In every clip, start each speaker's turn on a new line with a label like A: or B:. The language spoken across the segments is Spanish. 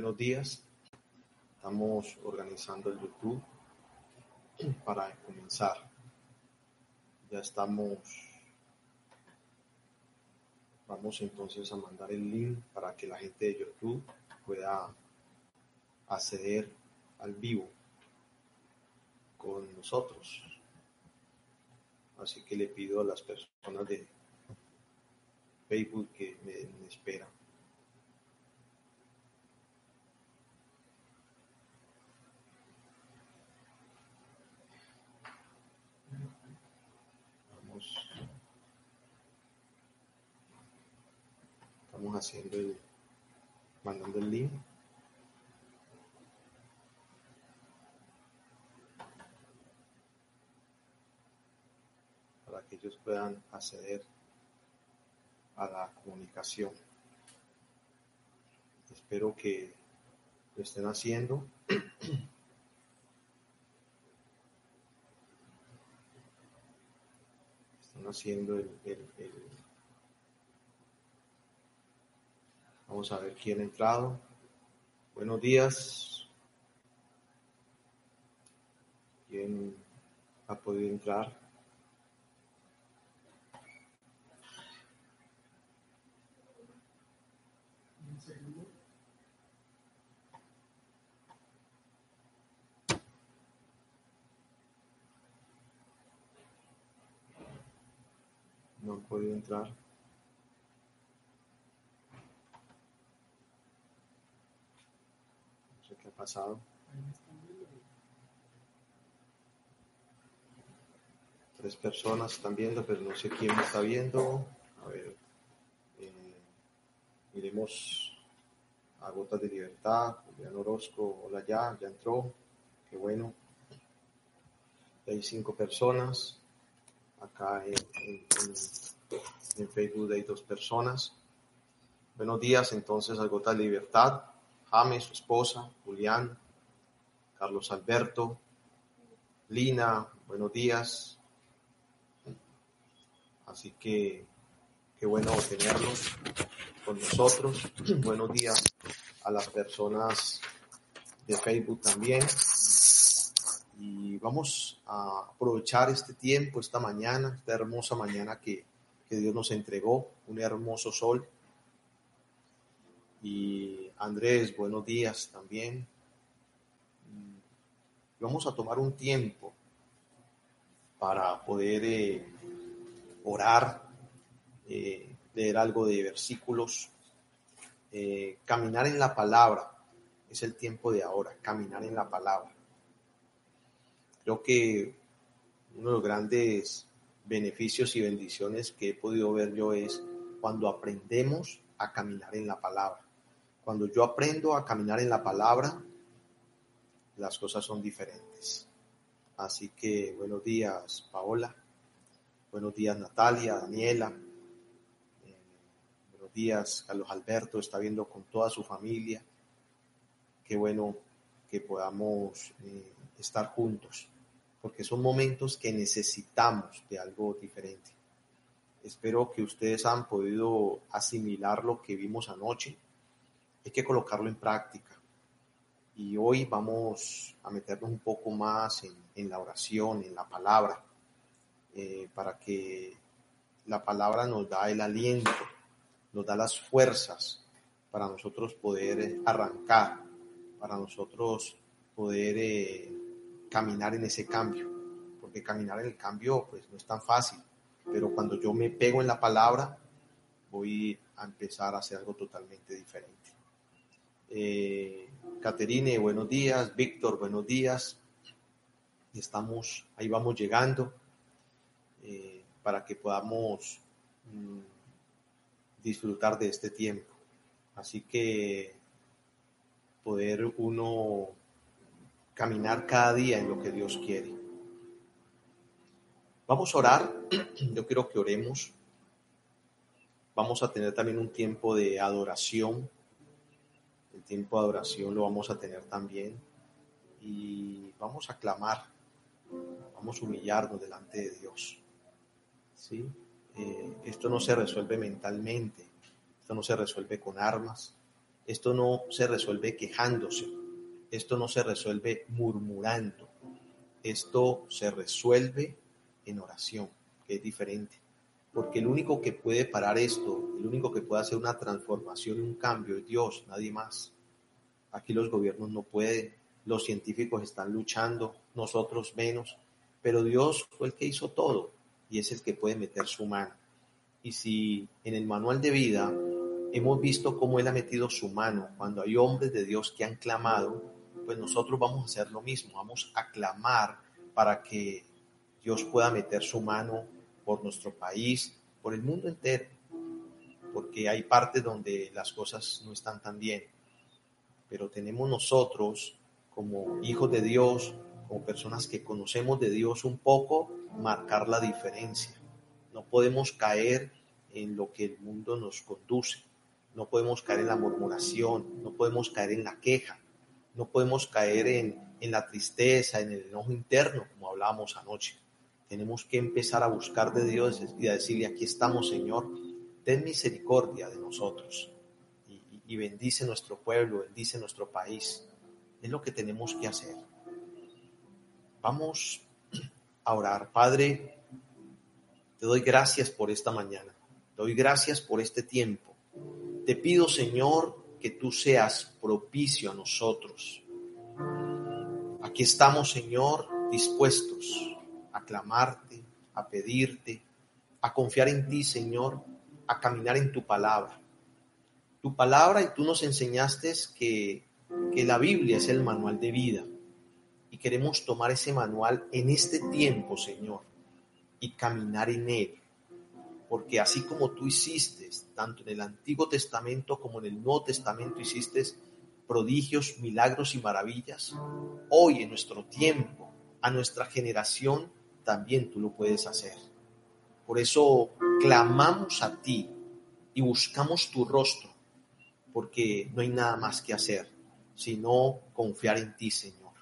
A: Buenos días. Estamos organizando el YouTube para comenzar. Ya estamos. Vamos entonces a mandar el link para que la gente de YouTube pueda acceder al vivo con nosotros. Así que le pido a las personas de Facebook que me, esperan. Vamos. Estamos haciendo el, mandando el link. Para que ellos puedan acceder a la comunicación. Espero que lo estén haciendo. Están haciendo el, el- Vamos a ver quién ha entrado. Buenos días. ¿Quién ha podido entrar? No han podido entrar. No sé qué ha Tres personas están viendo, pero no sé quién está viendo. A ver. eh, miremos a Gotas de Libertad. Julián Orozco, hola ya, ya entró. Qué bueno. Hay cinco personas. Acá en, en- en- en Facebook hay dos personas. Buenos días entonces a Gotas de Libertad. James, su esposa, Julián, Carlos Alberto, Lina, buenos días. Así que qué bueno tenerlos con nosotros. buenos días a las personas de Facebook también. Y vamos a aprovechar este tiempo, esta mañana, esta hermosa mañana que, que Dios nos entregó, un hermoso sol. Y Andrés, buenos días también. Mm, Vamos a tomar un tiempo para poder eh, orar, eh, leer algo de versículos, eh, caminar en la palabra. Es el tiempo de ahora, caminar en la palabra. Creo que uno de los grandes beneficios y bendiciones que he podido ver yo es cuando aprendemos a caminar en la palabra. Cuando yo aprendo a caminar en la palabra, las cosas son diferentes. Así que buenos días, Paola. Buenos días, Natalia, Daniela. Eh, buenos días, Carlos Alberto. Está viendo con toda su familia. Qué bueno que podamos eh, estar juntos, porque son momentos que necesitamos de algo diferente. Espero que ustedes han podido asimilar lo que vimos anoche. Hay que colocarlo en práctica. Y hoy vamos a meternos un poco más en, la oración, en la palabra, eh, para que la palabra nos da el aliento, nos da las fuerzas para nosotros poder arrancar, para nosotros poder eh, caminar en ese cambio, porque caminar en el cambio pues no es tan fácil, pero cuando yo me pego en la palabra voy a empezar a hacer algo totalmente diferente. Eh, Caterine, buenos días. Víctor, buenos días. Estamos, ahí vamos llegando eh, para que podamos mm, disfrutar de este tiempo. Así que poder uno caminar cada día en lo que Dios quiere. Vamos a orar, yo quiero que oremos. Vamos a tener también un tiempo de adoración. Tiempo de adoración lo vamos a tener también. Y vamos a clamar, vamos a humillarnos delante de Dios. ¿Sí? Eh, esto no se resuelve mentalmente, esto no se resuelve con armas, esto no se resuelve quejándose, esto no se resuelve murmurando, esto se resuelve en oración, que es diferente. Porque el único que puede parar esto, el único que puede hacer una transformación un cambio es Dios, nadie más. Aquí los gobiernos no pueden, los científicos están luchando, nosotros menos, pero Dios fue el que hizo todo y es el que puede meter su mano. Y si en el manual de vida hemos visto cómo Él ha metido su mano cuando hay hombres de Dios que han clamado, pues nosotros vamos a hacer lo mismo, vamos a clamar para que Dios pueda meter su mano por nuestro país, por el mundo entero, porque hay partes donde las cosas no están tan bien, pero tenemos nosotros como hijos de Dios, como personas que conocemos de Dios un poco, marcar la diferencia. No podemos caer en lo que el mundo nos conduce. No podemos caer en la murmuración, no podemos caer en la queja, no podemos caer en, en la tristeza, en el enojo interno, como hablábamos anoche. Tenemos que empezar a buscar de Dios y a decirle, aquí estamos, Señor, ten misericordia de nosotros y, bendice nuestro pueblo, bendice nuestro país. Es lo que tenemos que hacer. Vamos a orar. Padre, te doy gracias por esta mañana. Te doy gracias por este tiempo. Te pido, Señor, que tú seas propicio a nosotros. Aquí estamos, Señor, dispuestos a clamarte, a pedirte, a confiar en ti, Señor, a caminar en tu palabra. Tu palabra y tú nos enseñaste que, que la Biblia es el manual de vida y queremos tomar ese manual en este tiempo, Señor, y caminar en él. Porque así como tú hiciste, tanto en el Antiguo Testamento como en el Nuevo Testamento hiciste prodigios, milagros y maravillas, hoy en nuestro tiempo, a nuestra generación, también tú lo puedes hacer. Por eso clamamos a ti y buscamos tu rostro, porque no hay nada más que hacer, sino confiar en ti, Señor.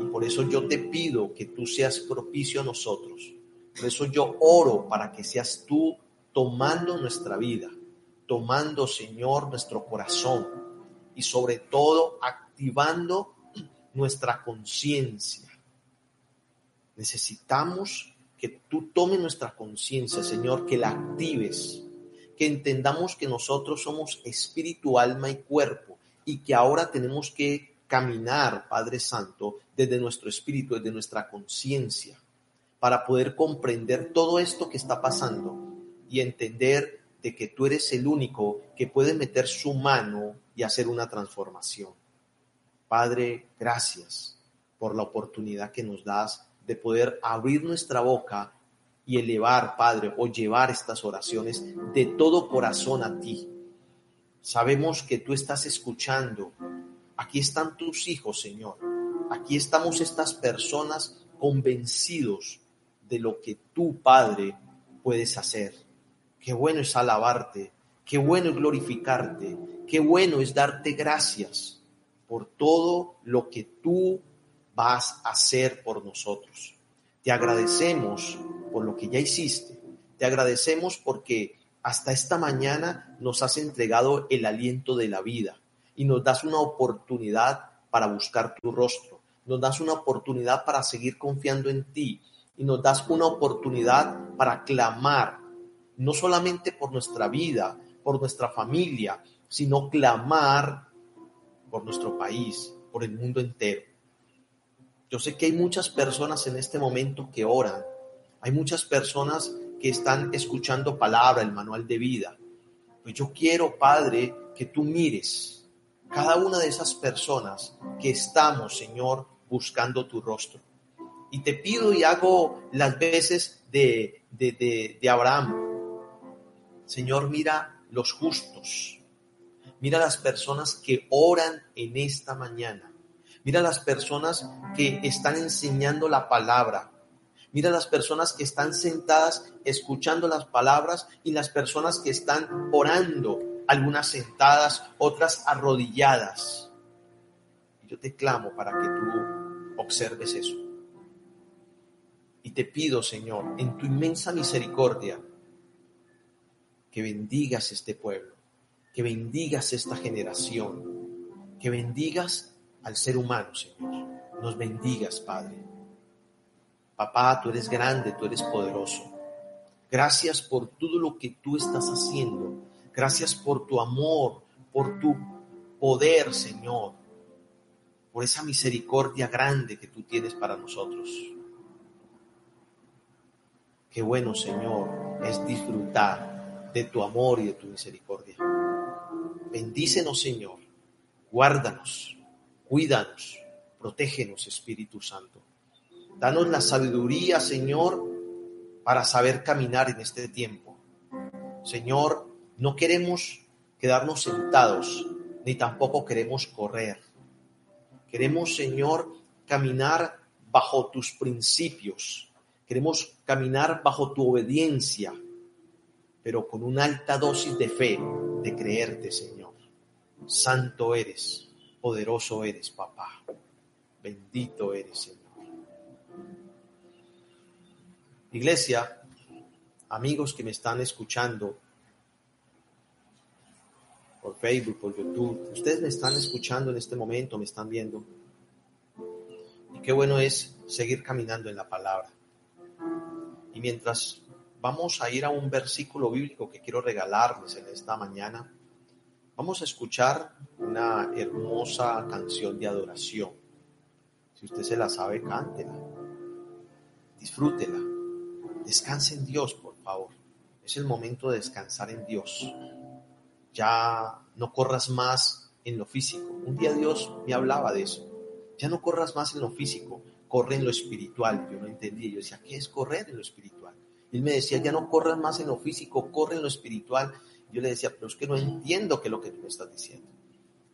A: Y por eso yo te pido que tú seas propicio a nosotros. Por eso yo oro para que seas tú tomando nuestra vida, tomando, Señor, nuestro corazón y sobre todo activando nuestra conciencia. Necesitamos que tú tomes nuestra conciencia, Señor, que la actives, que entendamos que nosotros somos espíritu, alma y cuerpo y que ahora tenemos que caminar, Padre Santo, desde nuestro espíritu, desde nuestra conciencia, para poder comprender todo esto que está pasando y entender de que tú eres el único que puede meter su mano y hacer una transformación. Padre, gracias por la oportunidad que nos das de poder abrir nuestra boca y elevar, Padre, o llevar estas oraciones de todo corazón a ti. Sabemos que tú estás escuchando Aquí están tus hijos, Señor. Aquí estamos estas personas convencidos de lo que tú, Padre, puedes hacer. Qué bueno es alabarte, qué bueno es glorificarte, qué bueno es darte gracias por todo lo que tú vas a hacer por nosotros. Te agradecemos por lo que ya hiciste. Te agradecemos porque hasta esta mañana nos has entregado el aliento de la vida y nos das una oportunidad para buscar tu rostro, nos das una oportunidad para seguir confiando en ti y nos das una oportunidad para clamar, no solamente por nuestra vida, por nuestra familia, sino clamar por nuestro país, por el mundo entero. Yo sé que hay muchas personas en este momento que oran, hay muchas personas que están escuchando palabra, el manual de vida. Pues yo quiero, Padre, que tú mires cada una de esas personas que estamos, Señor, buscando tu rostro. Y te pido y hago las veces de, de, de, Abraham. Señor, mira los justos. Mira las personas que oran en esta mañana. Mira las personas que están enseñando la palabra. Mira las personas que están sentadas escuchando las palabras y las personas que están orando, algunas sentadas, otras arrodilladas. Yo te clamo para que tú observes eso. Y te pido, Señor, en tu inmensa misericordia, que bendigas este pueblo, que bendigas esta generación, que bendigas al ser humano, Señor. Nos bendigas, Padre. Papá, tú eres grande, tú eres poderoso. Gracias por todo lo que tú estás haciendo. Gracias por tu amor, por tu poder, Señor. Por esa misericordia grande que tú tienes para nosotros. Qué bueno, Señor, es disfrutar de tu amor y de tu misericordia. Bendícenos, Señor. Guárdanos Cuídanos, protégenos, Espíritu Santo. Danos la sabiduría, Señor, para saber caminar en este tiempo. Señor, no queremos quedarnos sentados, ni tampoco queremos correr. Queremos, Señor, caminar bajo tus principios. Queremos caminar bajo tu obediencia, pero con una alta dosis de fe, de creerte, Señor. Santo eres poderoso eres, papá. Bendito eres, Señor. Iglesia, amigos que me están escuchando por Facebook, por YouTube, ustedes me están escuchando en este momento, me están viendo. Y qué bueno es seguir caminando en la palabra. Y mientras vamos a ir a un versículo bíblico que quiero regalarles en esta mañana, Vamos a escuchar una hermosa canción de adoración. Si usted se la sabe, cántela. Disfrútela. Descanse en Dios, por favor. Es el momento de descansar en Dios. Ya no corras más en lo físico. Un día Dios me hablaba de eso. Ya no corras más en lo físico, corre en lo espiritual. Yo no entendía. Yo decía, ¿qué es correr en lo espiritual? Él me decía, ya no corras más en lo físico, corre en lo espiritual yo le decía, pero es que no entiendo qué es lo que tú me estás diciendo.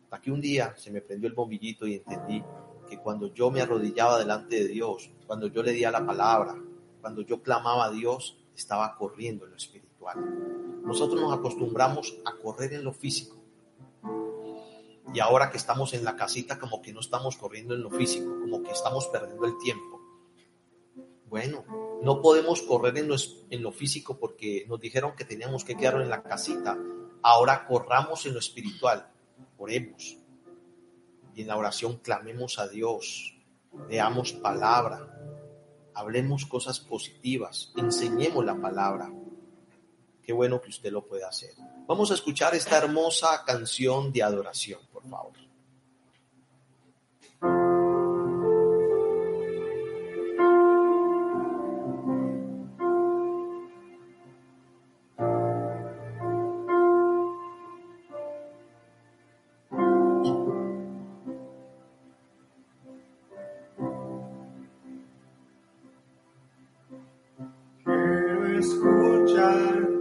A: Hasta que un día se me prendió el bombillito y entendí que cuando yo me arrodillaba delante de Dios, cuando yo le di a la palabra, cuando yo clamaba a Dios, estaba corriendo en lo espiritual. Nosotros nos acostumbramos a correr en lo físico. Y ahora que estamos en la casita, como que no estamos corriendo en lo físico, como que estamos perdiendo el tiempo. Bueno, no podemos correr en lo, físico porque nos dijeron que teníamos que quedarnos en la casita. Ahora corramos en lo espiritual. Oremos. Y en la oración clamemos a Dios. Leamos palabra. Hablemos cosas positivas. Enseñemos la palabra. Qué bueno que usted lo pueda hacer. Vamos a escuchar esta hermosa canción de adoración, por favor. Adoremos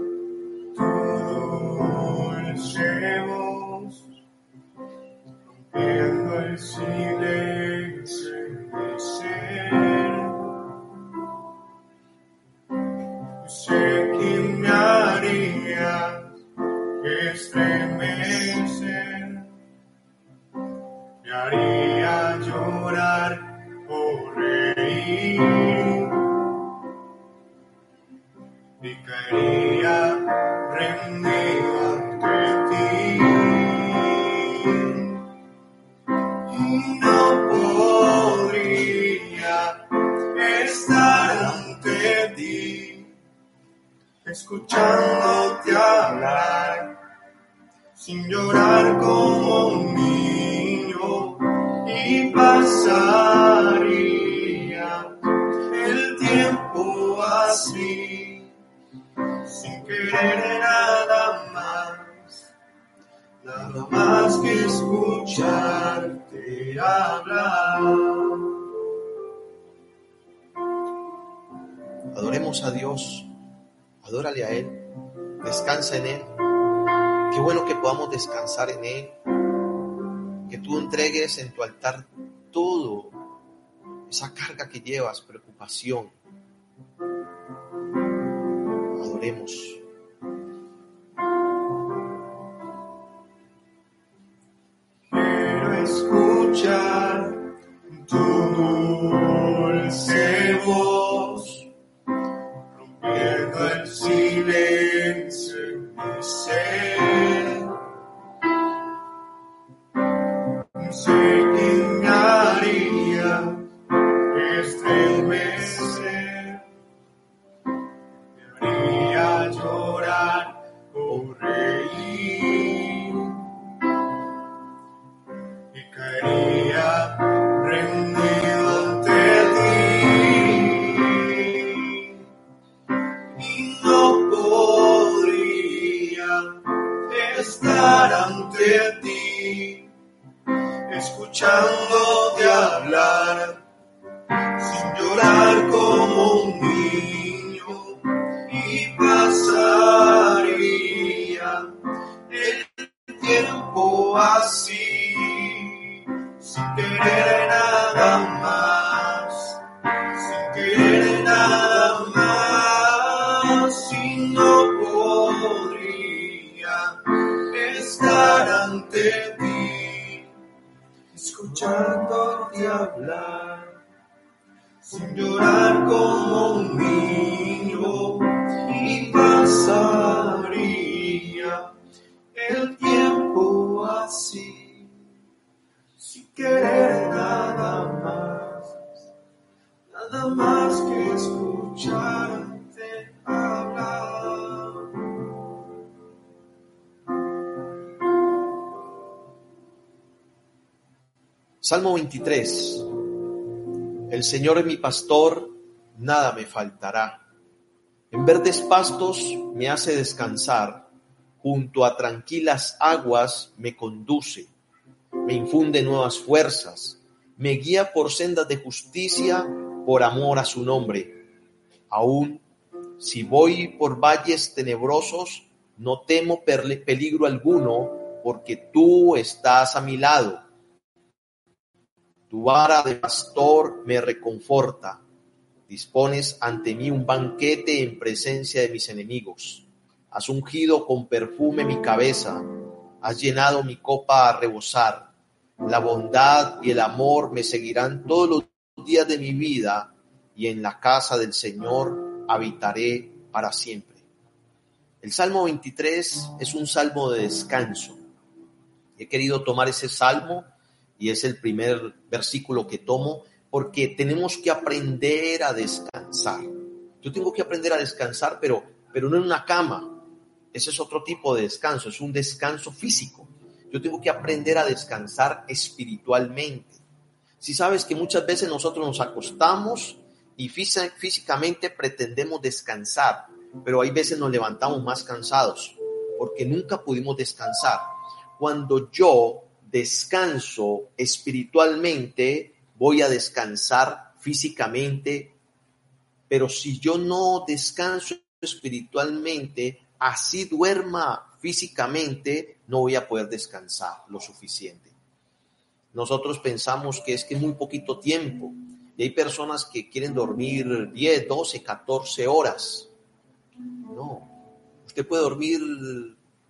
A: en tu altar todo, esa carga que llevas, preocupación. Adoremos.
B: Quiero escuchar tu dulce voz,
A: Salmo 23. El Señor es mi pastor, nada me faltará. En verdes pastos me hace descansar, junto a tranquilas aguas me conduce, me infunde nuevas fuerzas, me guía por sendas de justicia por amor a su nombre. Aún si voy por valles tenebrosos, no temo peligro alguno, porque tú estás a mi lado. Tu vara de pastor me reconforta. Dispones ante mí un banquete en presencia de mis enemigos. Has ungido con perfume mi cabeza. Has llenado mi copa a rebosar. La bondad y el amor me seguirán todos los días de mi vida y en la casa del Señor habitaré para siempre. El Salmo 23 es un salmo de descanso. He querido tomar ese salmo y es el primer versículo que tomo porque tenemos que aprender a descansar. Yo tengo que aprender a descansar, pero, pero no en una cama. Ese es otro tipo de descanso, es un descanso físico. Yo tengo que aprender a descansar espiritualmente. Si sabes que muchas veces nosotros nos acostamos y físi- físicamente pretendemos descansar, pero hay veces nos levantamos más cansados porque nunca pudimos descansar. Cuando yo descanso espiritualmente, voy a descansar físicamente, pero si yo no descanso espiritualmente, así duerma físicamente, no voy a poder descansar lo suficiente. Nosotros pensamos que es que muy poquito tiempo y hay personas que quieren dormir 10, 12, 14 horas. No, usted puede dormir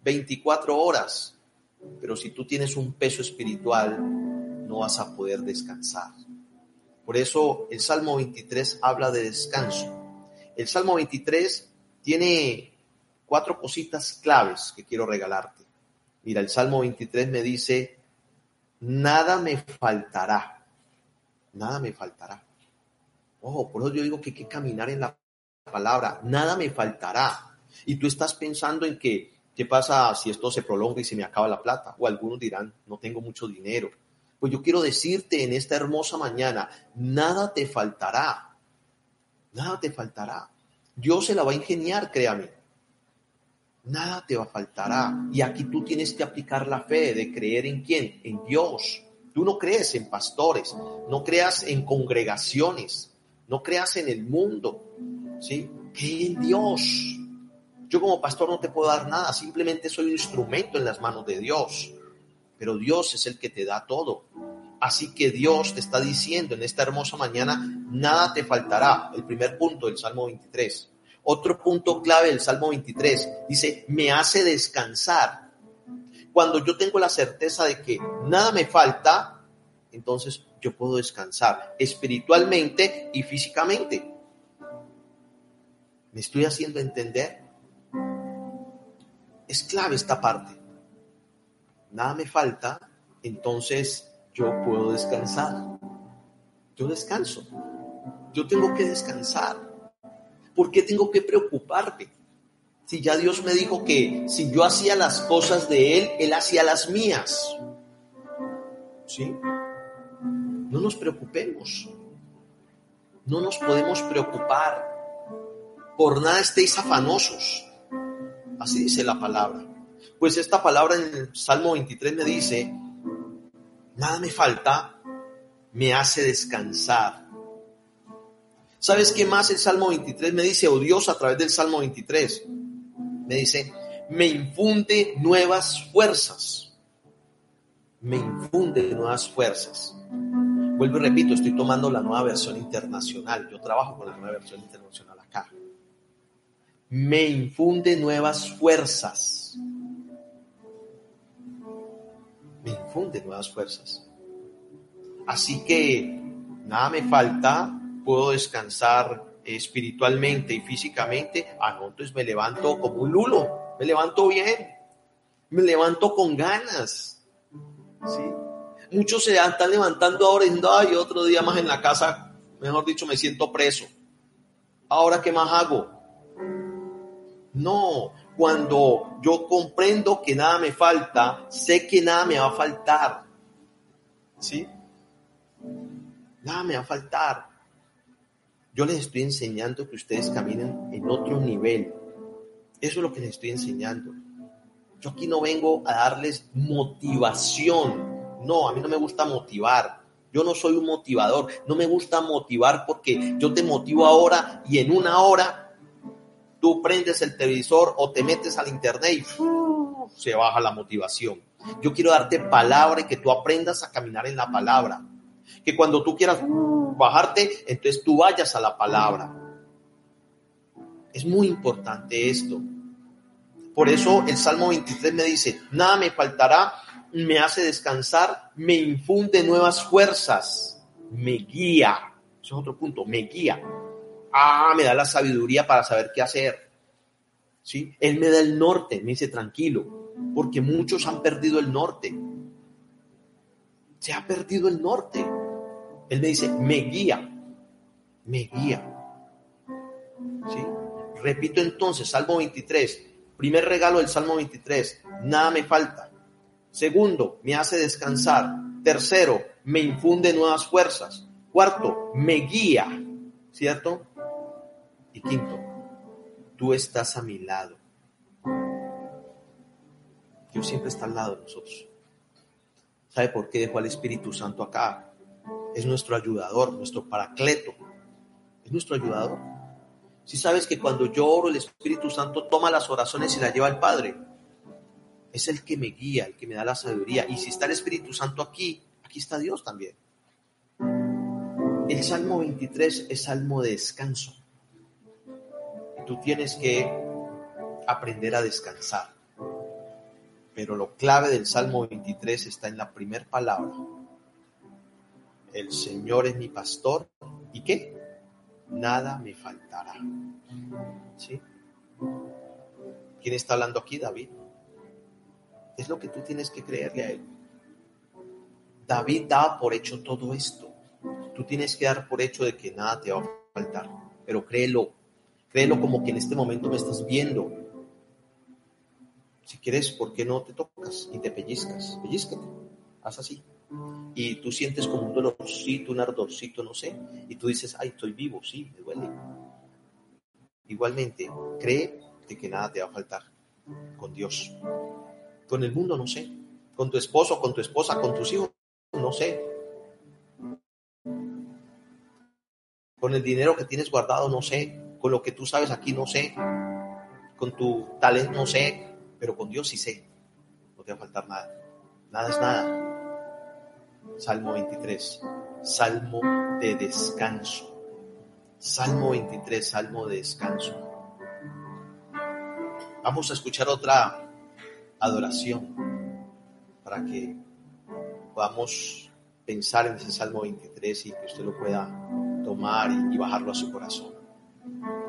A: 24 horas, pero si tú tienes un peso espiritual, no vas a poder descansar. Por eso el Salmo 23 habla de descanso. El Salmo 23 tiene cuatro cositas claves que quiero regalarte. Mira, el Salmo 23 me dice, nada me faltará, nada me faltará. Ojo, por eso yo digo que hay que caminar en la palabra, nada me faltará. Y tú estás pensando en que, ¿qué pasa si esto se prolonga y se me acaba la plata? O algunos dirán, no tengo mucho dinero. Pues yo quiero decirte en esta hermosa mañana, nada te faltará, nada te faltará. Dios se la va a ingeniar, créame. Nada te va a faltará. Y aquí tú tienes que aplicar la fe de creer en quién, en Dios. Tú no crees en pastores, no creas en congregaciones, no creas en el mundo, ¿sí? Cree en Dios. Yo como pastor no te puedo dar nada, simplemente soy un instrumento en las manos de Dios. Pero Dios es el que te da todo. Así que Dios te está diciendo en esta hermosa mañana, nada te faltará. El primer punto del Salmo 23. Otro punto clave del Salmo 23 dice, me hace descansar. Cuando yo tengo la certeza de que nada me falta, entonces yo puedo descansar espiritualmente y físicamente. ¿Me estoy haciendo entender? Es clave esta parte. Nada me falta, entonces yo puedo descansar. Yo descanso. Yo tengo que descansar. ¿Por qué tengo que preocuparme? Si ya Dios me dijo que si yo hacía las cosas de Él, Él hacía las mías. ¿Sí? No nos preocupemos. No nos podemos preocupar. Por nada estéis afanosos. Así dice la palabra. Pues esta palabra en el Salmo 23 me dice, nada me falta, me hace descansar. ¿Sabes qué más el Salmo 23 me dice, o Dios a través del Salmo 23? Me dice, me infunde nuevas fuerzas. Me infunde nuevas fuerzas. Vuelvo y repito, estoy tomando la nueva versión internacional. Yo trabajo con la nueva versión internacional acá. Me infunde nuevas fuerzas. Me infunde nuevas fuerzas. Así que nada me falta, puedo descansar espiritualmente y físicamente. Ah, no, entonces me levanto como un lulo, me levanto bien, me levanto con ganas. ¿sí? Muchos se están levantando ahora y otro día más en la casa, mejor dicho, me siento preso. Ahora, ¿qué más hago? No, cuando yo comprendo que nada me falta, sé que nada me va a faltar. ¿Sí? Nada me va a faltar. Yo les estoy enseñando que ustedes caminen en otro nivel. Eso es lo que les estoy enseñando. Yo aquí no vengo a darles motivación. No, a mí no me gusta motivar. Yo no soy un motivador. No me gusta motivar porque yo te motivo ahora y en una hora tú prendes el televisor o te metes al internet y se baja la motivación. Yo quiero darte palabra y que tú aprendas a caminar en la palabra. Que cuando tú quieras bajarte, entonces tú vayas a la palabra. Es muy importante esto. Por eso el Salmo 23 me dice, nada me faltará, me hace descansar, me infunde nuevas fuerzas, me guía. Eso es otro punto, me guía. Ah, me da la sabiduría para saber qué hacer. ¿Sí? Él me da el norte, me dice tranquilo, porque muchos han perdido el norte. Se ha perdido el norte. Él me dice, me guía, me guía. ¿Sí? Repito entonces, Salmo 23, primer regalo del Salmo 23, nada me falta. Segundo, me hace descansar. Tercero, me infunde nuevas fuerzas. Cuarto, me guía, ¿cierto? Y quinto, tú estás a mi lado. Dios siempre está al lado de nosotros. ¿Sabe por qué dejó al Espíritu Santo acá? Es nuestro ayudador, nuestro paracleto. Es nuestro ayudador. Si sabes que cuando yo oro, el Espíritu Santo toma las oraciones y las lleva al Padre. Es el que me guía, el que me da la sabiduría. Y si está el Espíritu Santo aquí, aquí está Dios también. El Salmo 23 es salmo de descanso. Tú tienes que aprender a descansar. Pero lo clave del Salmo 23 está en la primera palabra. El Señor es mi pastor. ¿Y qué? Nada me faltará. ¿Sí? ¿Quién está hablando aquí, David? Es lo que tú tienes que creerle a él. David da por hecho todo esto. Tú tienes que dar por hecho de que nada te va a faltar. Pero créelo. Créelo como que en este momento me estás viendo si quieres, ¿por qué no te tocas y te pellizcas? Pellizcate, haz así. Y tú sientes como un dolorcito, un ardorcito, no sé, y tú dices, ay, estoy vivo, sí, me duele. Igualmente, cree de que nada te va a faltar con Dios. Con el mundo, no sé. Con tu esposo, con tu esposa, con tus hijos, no sé. Con el dinero que tienes guardado, no sé. Con lo que tú sabes aquí, no sé con tu talento no sé, pero con Dios sí sé. No te va a faltar nada. Nada es nada. Salmo 23, salmo de descanso. Salmo 23, salmo de descanso. Vamos a escuchar otra adoración para que podamos pensar en ese Salmo 23 y que usted lo pueda tomar y, y bajarlo a su corazón.
B: En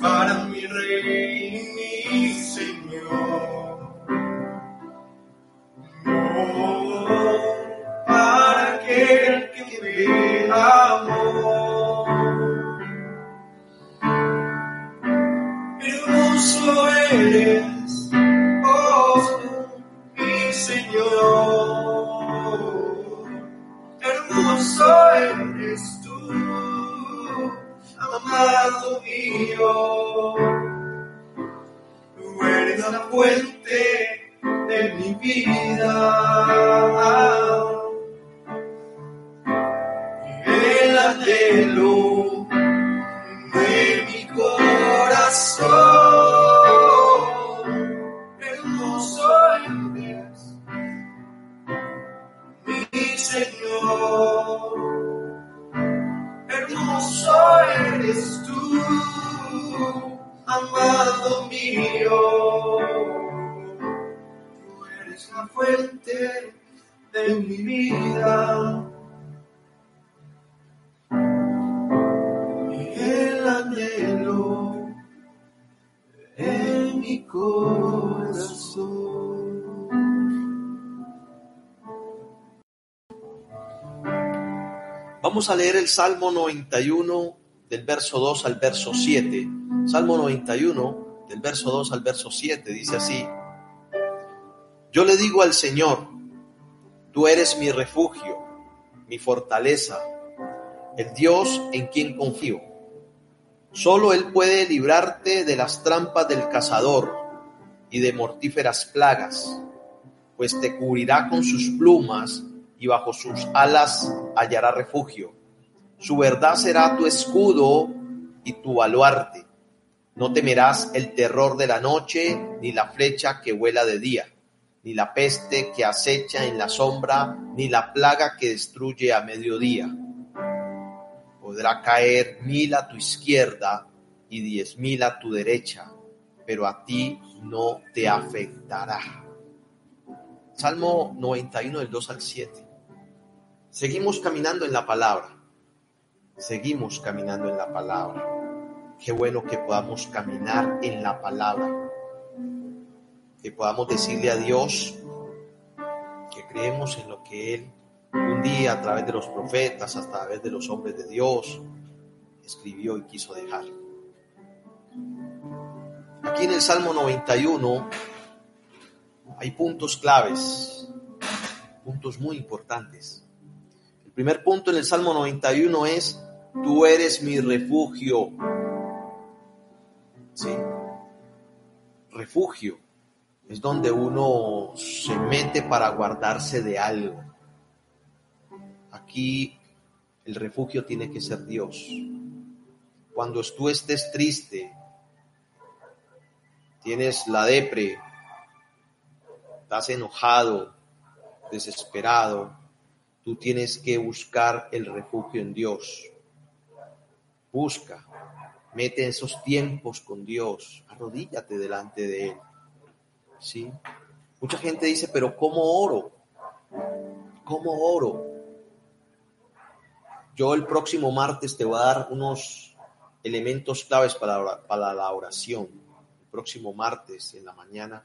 B: para mi rey y mi señor.
A: Vamos a leer el Salmo 91 del verso 2 al verso 7. Salmo 91 del verso 2 al verso 7 dice así. Yo le digo al Señor, tú eres mi refugio, mi fortaleza, el Dios en quien confío. Solo Él puede librarte de las trampas del cazador y de mortíferas plagas, pues te cubrirá con sus plumas y bajo sus alas hallará refugio. Su verdad será tu escudo y tu baluarte. No temerás el terror de la noche, ni la flecha que vuela de día, ni la peste que acecha en la sombra, ni la plaga que destruye a mediodía. Podrá caer mil a tu izquierda y diez mil a tu derecha, pero a ti no te afectará. Salmo 91 del 2 al 7. Seguimos caminando en la palabra. Seguimos caminando en la palabra. Qué bueno que podamos caminar en la palabra. Que podamos decirle a Dios que creemos en lo que Él un día a través de los profetas, a través de los hombres de Dios, escribió y quiso dejar. Aquí en el Salmo 91 hay puntos claves, puntos muy importantes. El primer punto en el Salmo 91 es, tú eres mi refugio. ¿Sí? Refugio es donde uno se mete para guardarse de algo. Aquí el refugio tiene que ser Dios. Cuando tú estés triste, tienes la depre, estás enojado, desesperado, tú tienes que buscar el refugio en Dios. Busca, mete esos tiempos con Dios, arrodíllate delante de Él. ¿Sí? Mucha gente dice, pero ¿cómo oro? ¿Cómo oro? Yo el próximo martes te voy a dar unos elementos claves para, para la oración. El próximo martes en la mañana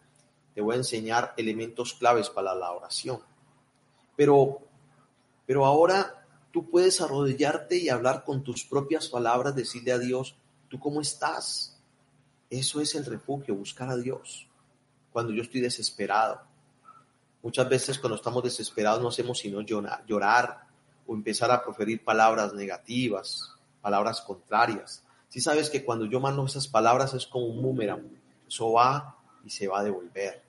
A: te voy a enseñar elementos claves para la oración. Pero, pero ahora tú puedes arrodillarte y hablar con tus propias palabras, decirle a Dios, ¿tú cómo estás? Eso es el refugio, buscar a Dios. Cuando yo estoy desesperado. Muchas veces cuando estamos desesperados no hacemos sino llorar, o empezar a proferir palabras negativas, palabras contrarias. Si sabes que cuando yo mando esas palabras es como un boomerang, eso va y se va a devolver.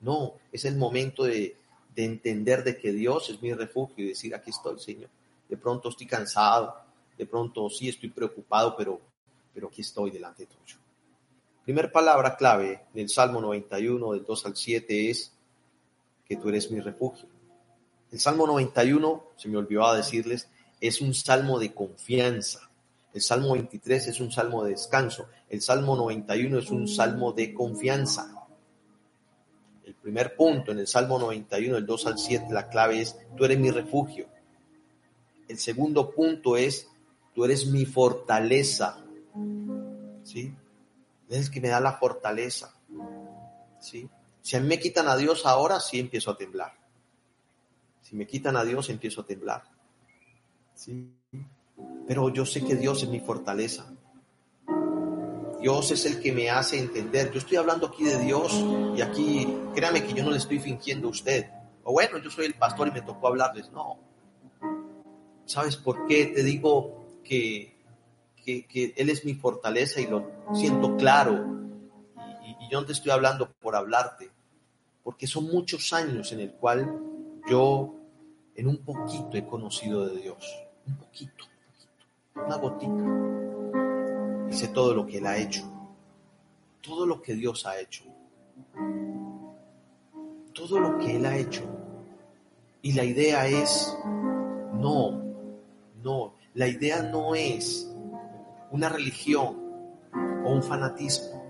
A: No, es el momento de, de entender de que Dios es mi refugio y decir, aquí estoy, Señor. De pronto estoy cansado, de pronto sí estoy preocupado, pero, pero aquí estoy delante tuyo. Primer palabra clave del Salmo 91, del 2 al 7, es que tú eres mi refugio. El Salmo 91, se me olvidó decirles, es un salmo de confianza. El Salmo 23 es un salmo de descanso. El Salmo 91 es un salmo de confianza. Primer punto en el Salmo 91, el 2 al 7, la clave es, tú eres mi refugio. El segundo punto es, tú eres mi fortaleza. ¿Sí? Es que me da la fortaleza. ¿Sí? Si a mí me quitan a Dios ahora, sí empiezo a temblar. Si me quitan a Dios, empiezo a temblar. ¿Sí? Pero yo sé que Dios es mi fortaleza. Dios es el que me hace entender. Yo estoy hablando aquí de Dios y aquí, créame que yo no le estoy fingiendo a usted. O bueno, yo soy el pastor y me tocó hablarles. No. ¿Sabes por qué te digo que, que, Él es mi fortaleza y lo siento claro? Y, yo no te estoy hablando por hablarte, porque son muchos años en el cual yo en un poquito he conocido de Dios. Un poquito, un poquito, una gotica y sé todo lo que Él ha hecho, todo lo que Dios ha hecho, todo lo que Él ha hecho. Y la idea es, no, no, la idea no es una religión o un fanatismo.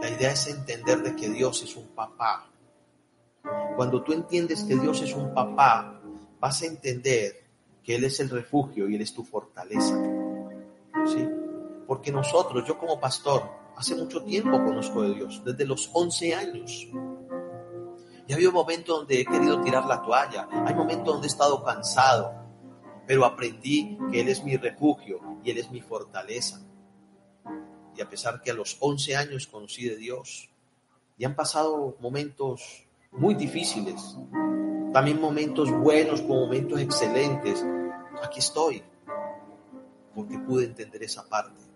A: La idea es entender de que Dios es un papá. Cuando tú entiendes que Dios es un papá, vas a entender que Él es el refugio y Él es tu fortaleza. ¿Sí? Porque nosotros, yo como pastor, hace mucho tiempo conozco de Dios, desde los 11 años. Y ha habido momentos donde he querido tirar la toalla, hay momentos donde he estado cansado, pero aprendí que Él es mi refugio y Él es mi fortaleza. Y a pesar que a los 11 años conocí de Dios, y han pasado momentos muy difíciles, también momentos buenos momentos excelentes, aquí estoy, porque pude entender esa parte.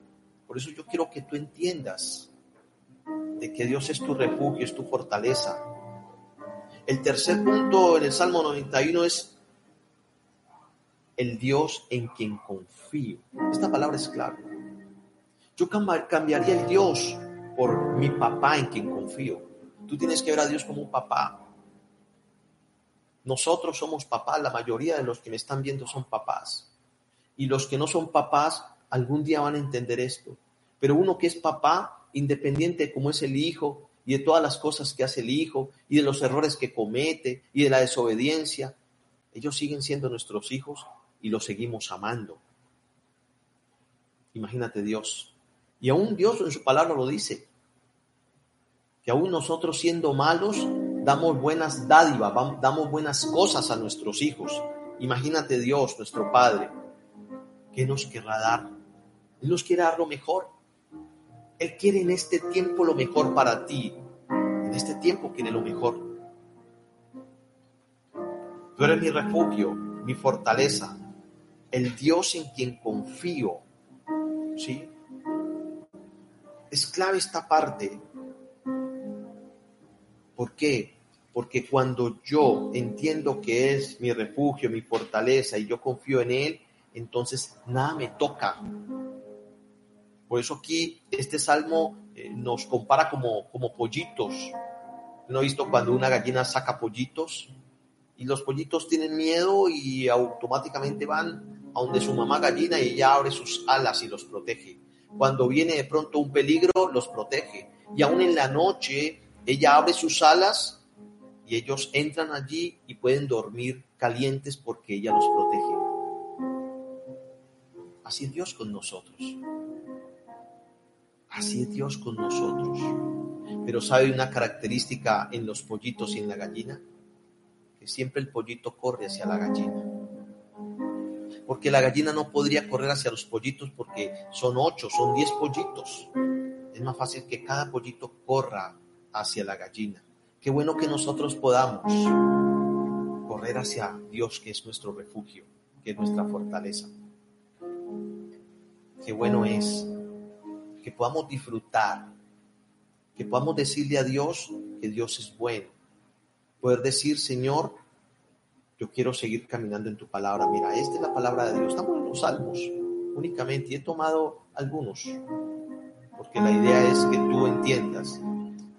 A: Por eso yo quiero que tú entiendas de que Dios es tu refugio, es tu fortaleza. El tercer punto en el Salmo 91 es el Dios en quien confío. Esta palabra es clave. Yo cambiaría el Dios por mi papá en quien confío. Tú tienes que ver a Dios como un papá. Nosotros somos papás, la mayoría de los que me están viendo son papás. Y los que no son papás algún día van a entender esto. Pero uno que es papá, independiente de cómo es el hijo y de todas las cosas que hace el hijo y de los errores que comete y de la desobediencia, ellos siguen siendo nuestros hijos y los seguimos amando. Imagínate Dios. Y aún Dios en su palabra lo dice, que aún nosotros siendo malos, damos buenas dádivas, damos buenas cosas a nuestros hijos. Imagínate Dios, nuestro Padre, ¿qué nos querrá dar? Él nos quiere dar lo mejor. Él quiere en este tiempo lo mejor para ti. En este tiempo quiere lo mejor. Tú eres mi refugio, mi fortaleza, el Dios en quien confío. ¿Sí? Es clave esta parte. ¿Por qué? Porque cuando yo entiendo que es mi refugio, mi fortaleza y yo confío en Él, entonces nada me toca. Por eso aquí este salmo eh, nos compara como, como pollitos. ¿No he visto cuando una gallina saca pollitos? Y los pollitos tienen miedo y automáticamente van a donde su mamá gallina y ella abre sus alas y los protege. Cuando viene de pronto un peligro, los protege. Y aún en la noche, ella abre sus alas y ellos entran allí y pueden dormir calientes porque ella los protege. Así Dios con nosotros. Así es Dios con nosotros. Pero ¿sabe una característica en los pollitos y en la gallina? Que siempre el pollito corre hacia la gallina. Porque la gallina no podría correr hacia los pollitos porque son ocho, son diez pollitos. Es más fácil que cada pollito corra hacia la gallina. Qué bueno que nosotros podamos correr hacia Dios, que es nuestro refugio, que es nuestra fortaleza. Qué bueno es que podamos disfrutar, que podamos decirle a Dios que Dios es bueno. Poder decir, Señor, yo quiero seguir caminando en tu palabra. Mira, esta es la palabra de Dios. Estamos en los salmos únicamente y he tomado algunos, porque la idea es que tú entiendas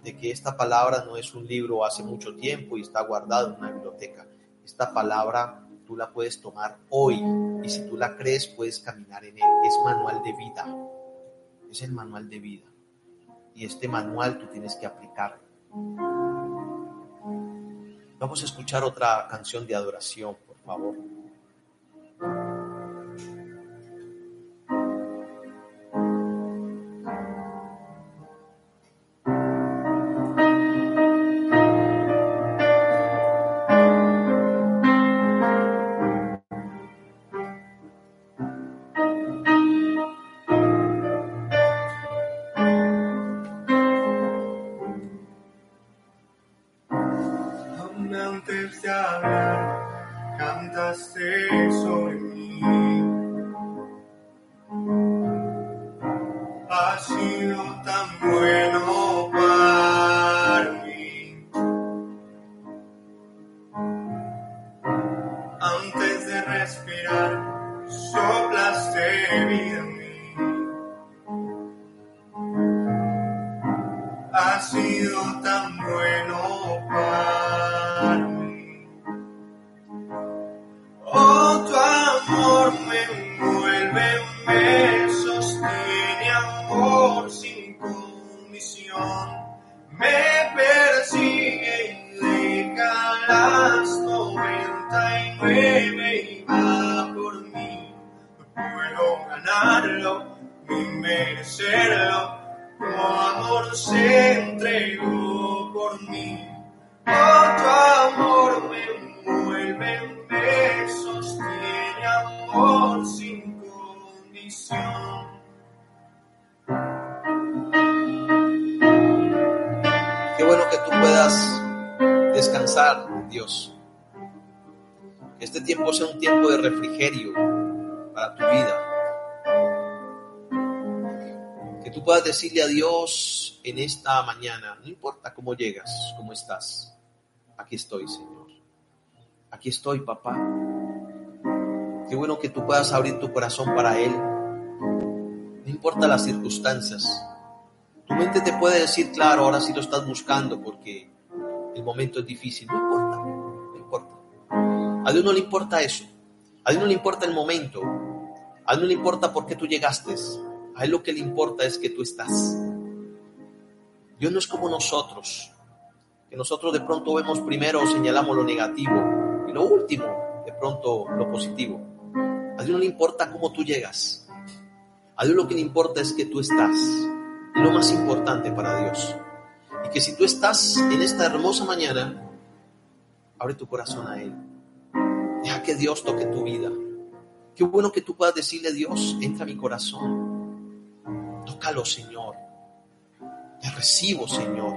A: de que esta palabra no es un libro hace mucho tiempo y está guardado en una biblioteca. Esta palabra tú la puedes tomar hoy y si tú la crees puedes caminar en él. Es manual de vida es el manual de vida. Y este manual tú tienes que aplicar. Vamos a escuchar otra canción de adoración, por favor. Decirle a Dios en esta mañana, no importa cómo llegas, cómo estás, aquí estoy, Señor. Aquí estoy, papá. Qué bueno que tú puedas abrir tu corazón para Él. No importa las circunstancias. Tu mente te puede decir, claro, ahora sí lo estás buscando porque el momento es difícil. No importa. A Dios no le importa eso. A Dios no le importa el momento. A Dios no le importa por qué tú llegaste. A él lo que le importa es que tú estás. Dios no es como nosotros, que nosotros de pronto vemos primero, señalamos lo negativo y lo último, de pronto lo positivo. A Dios no le importa cómo tú llegas. A Dios lo que le importa es que tú estás. Es lo más importante para Dios. Y que si tú estás en esta hermosa mañana, abre tu corazón a Él. Que Dios toque tu vida. Qué bueno que tú puedas decirle Dios, entra a mi corazón Tócalo, Señor. Te recibo, Señor.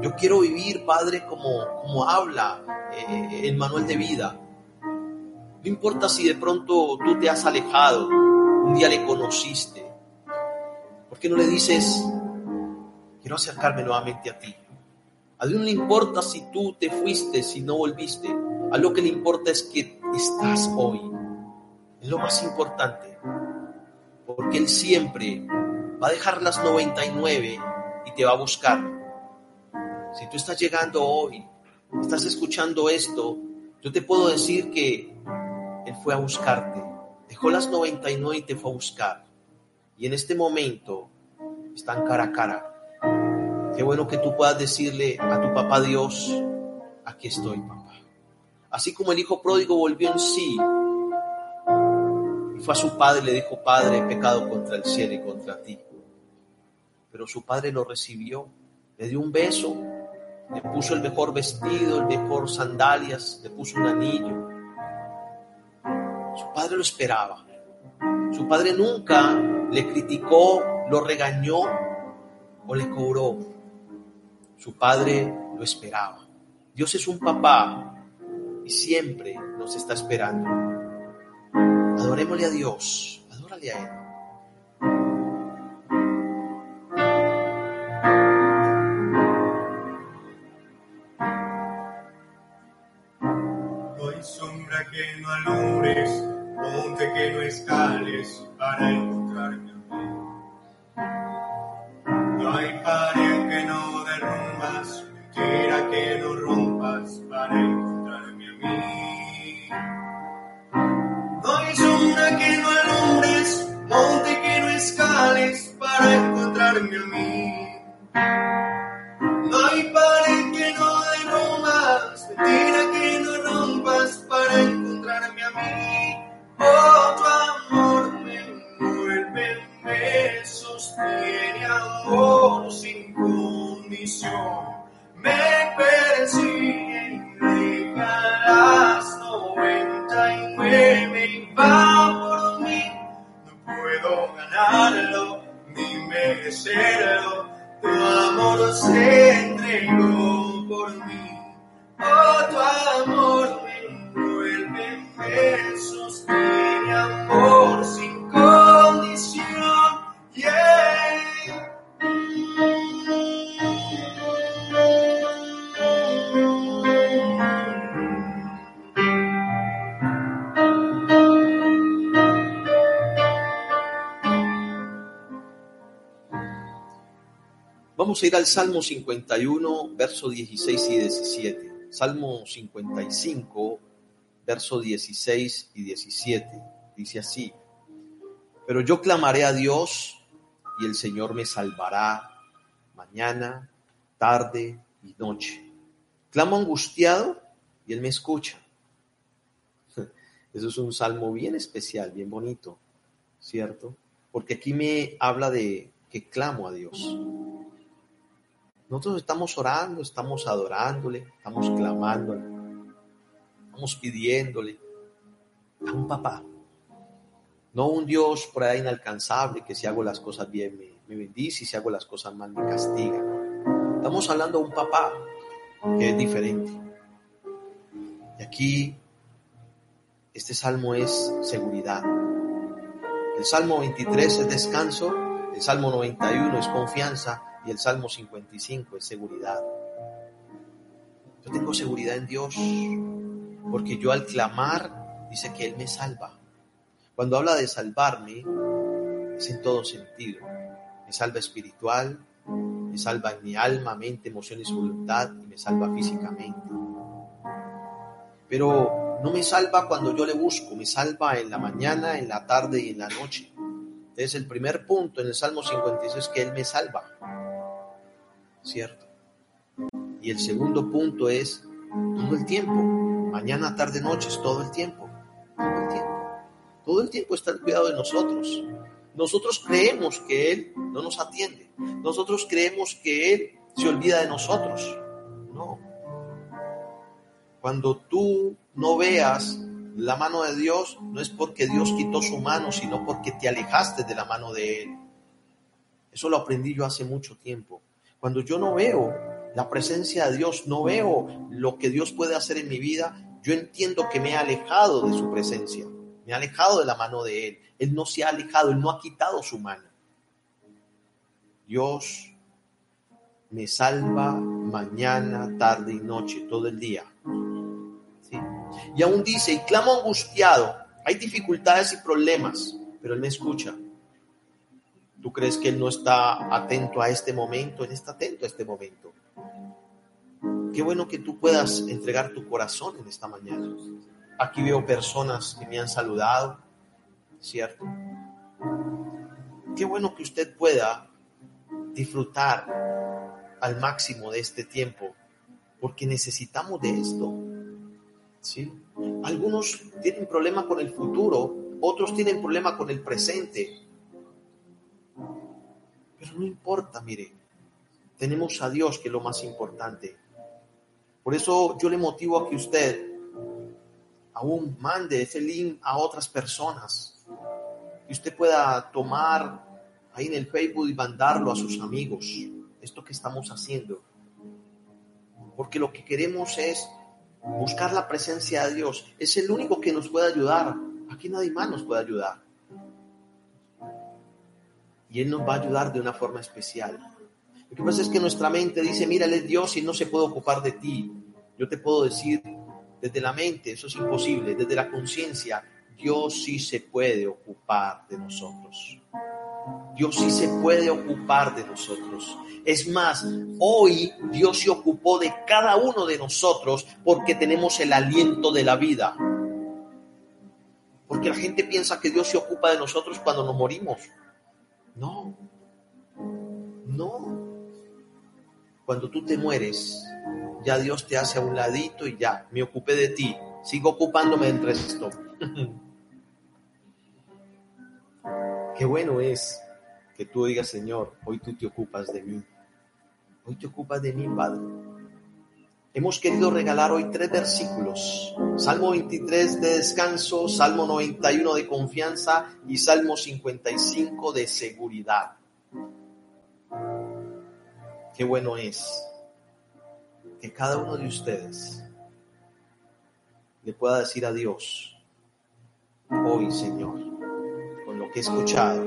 A: Yo quiero vivir, Padre, como, como habla eh, el manual de vida. No importa si de pronto tú te has alejado, un día le conociste. ¿Por qué no le dices, quiero acercarme nuevamente a ti? A Dios no importa si tú te fuiste, si no volviste. A lo que le importa es que estás hoy. Es lo más importante. Porque Él siempre va a dejar las 99 y te va a buscar. Si tú estás llegando hoy, estás escuchando esto, yo te puedo decir que Él fue a buscarte. Dejó las 99 y te fue a buscar. Y en este momento están cara a cara. Qué bueno que tú puedas decirle a tu papá Dios, aquí estoy, papá. Así como el hijo pródigo volvió en sí y fue a su padre le dijo, Padre, he pecado contra el cielo y contra ti. Pero su padre lo recibió, le dio un beso, le puso el mejor vestido, el mejor sandalias, le puso un anillo. Su padre lo esperaba. Su padre nunca le criticó, lo regañó o le cobró. Su padre lo esperaba. Dios es un papá siempre nos está esperando. Adorémosle a Dios, adórale a Él.
B: No sombra que no alumbres, monte que no escales para encontrarme
A: Vamos a ir al Salmo 51, verso 16 y 17. Salmo 55, verso 16 y 17. Dice así, pero yo clamaré a Dios y el Señor me salvará mañana, tarde y noche. Clamo angustiado y Él me escucha. Eso es un salmo bien especial, bien bonito, ¿cierto? Porque aquí me habla de que clamo a Dios. Nosotros estamos orando, estamos adorándole, estamos clamándole, estamos pidiéndole a un papá. No un Dios por ahí inalcanzable que si hago las cosas bien me, me bendice y si hago las cosas mal me castiga. Estamos hablando de un papá que es diferente. Y aquí este salmo es seguridad. El salmo 23 es descanso, el salmo 91 es confianza y el Salmo 55 es seguridad. Yo tengo seguridad en Dios porque yo al clamar dice que Él me salva. Cuando habla de salvarme es en todo sentido. Me salva espiritual, me salva en mi alma, mente, emociones y voluntad y me salva físicamente. Pero no me salva cuando yo le busco, me salva en la mañana, en la tarde y en la noche. Entonces el primer punto en el Salmo 56 es que Él me salva. ¿cierto? Y el segundo punto es todo el tiempo, mañana, tarde, noche, es todo el tiempo, todo el tiempo. Todo el tiempo está el cuidado de nosotros. Nosotros creemos que Él no nos atiende. Nosotros creemos que Él se olvida de nosotros. No. Cuando tú no veas la mano de Dios, no es porque Dios quitó su mano, sino porque te alejaste de la mano de Él. Eso lo aprendí yo hace mucho tiempo. Cuando yo no veo la presencia de Dios, no veo lo que Dios puede hacer en mi vida, yo entiendo que me he alejado de su presencia, me he alejado de la mano de Él. Él no se ha alejado, Él no ha quitado su mano. Dios me salva mañana, tarde y noche, todo el día. Y aún dice, y clamo angustiado, hay dificultades y problemas, pero Él me escucha. ¿Tú crees que Él no está atento a este momento? Él está atento a este momento. Qué bueno que tú puedas entregar tu corazón en esta mañana. Aquí veo personas que me han saludado, ¿cierto? Qué bueno que usted pueda disfrutar al máximo de este tiempo, porque necesitamos de esto. ¿sí? Algunos tienen problema con el futuro, otros tienen problema con el presente. Pero no importa, mire, tenemos a Dios que es lo más importante. Por eso yo le motivo a que usted aún mande ese link a otras personas, que usted pueda tomar ahí en el Facebook y mandarlo a sus amigos, esto que estamos haciendo. Porque lo que queremos es buscar la presencia de Dios. Es el único que nos puede ayudar. Aquí nadie más nos puede ayudar. Y Él nos va a ayudar de una forma especial. Lo que pasa es que nuestra mente dice, mira, Él es Dios y no se puede ocupar de ti. Yo te puedo decir desde la mente, eso es imposible. Desde la conciencia, Dios sí se puede ocupar de nosotros. Dios sí se puede ocupar de nosotros. Es más, hoy Dios se ocupó de cada uno de nosotros porque tenemos el aliento de la vida. Porque la gente piensa que Dios se ocupa de nosotros cuando nos morimos. No, no. Cuando tú te mueres, ya Dios te hace a un ladito y ya, me ocupé de ti, sigo ocupándome del resto. Qué bueno es que tú digas, Señor, hoy tú te ocupas de mí. Hoy te ocupas de mí, Padre. Hemos querido regalar hoy tres versículos. Salmo 23 de descanso, Salmo 91 de confianza y Salmo 55 de seguridad. Qué bueno es que cada uno de ustedes le pueda decir a Dios, hoy Señor, escuchado,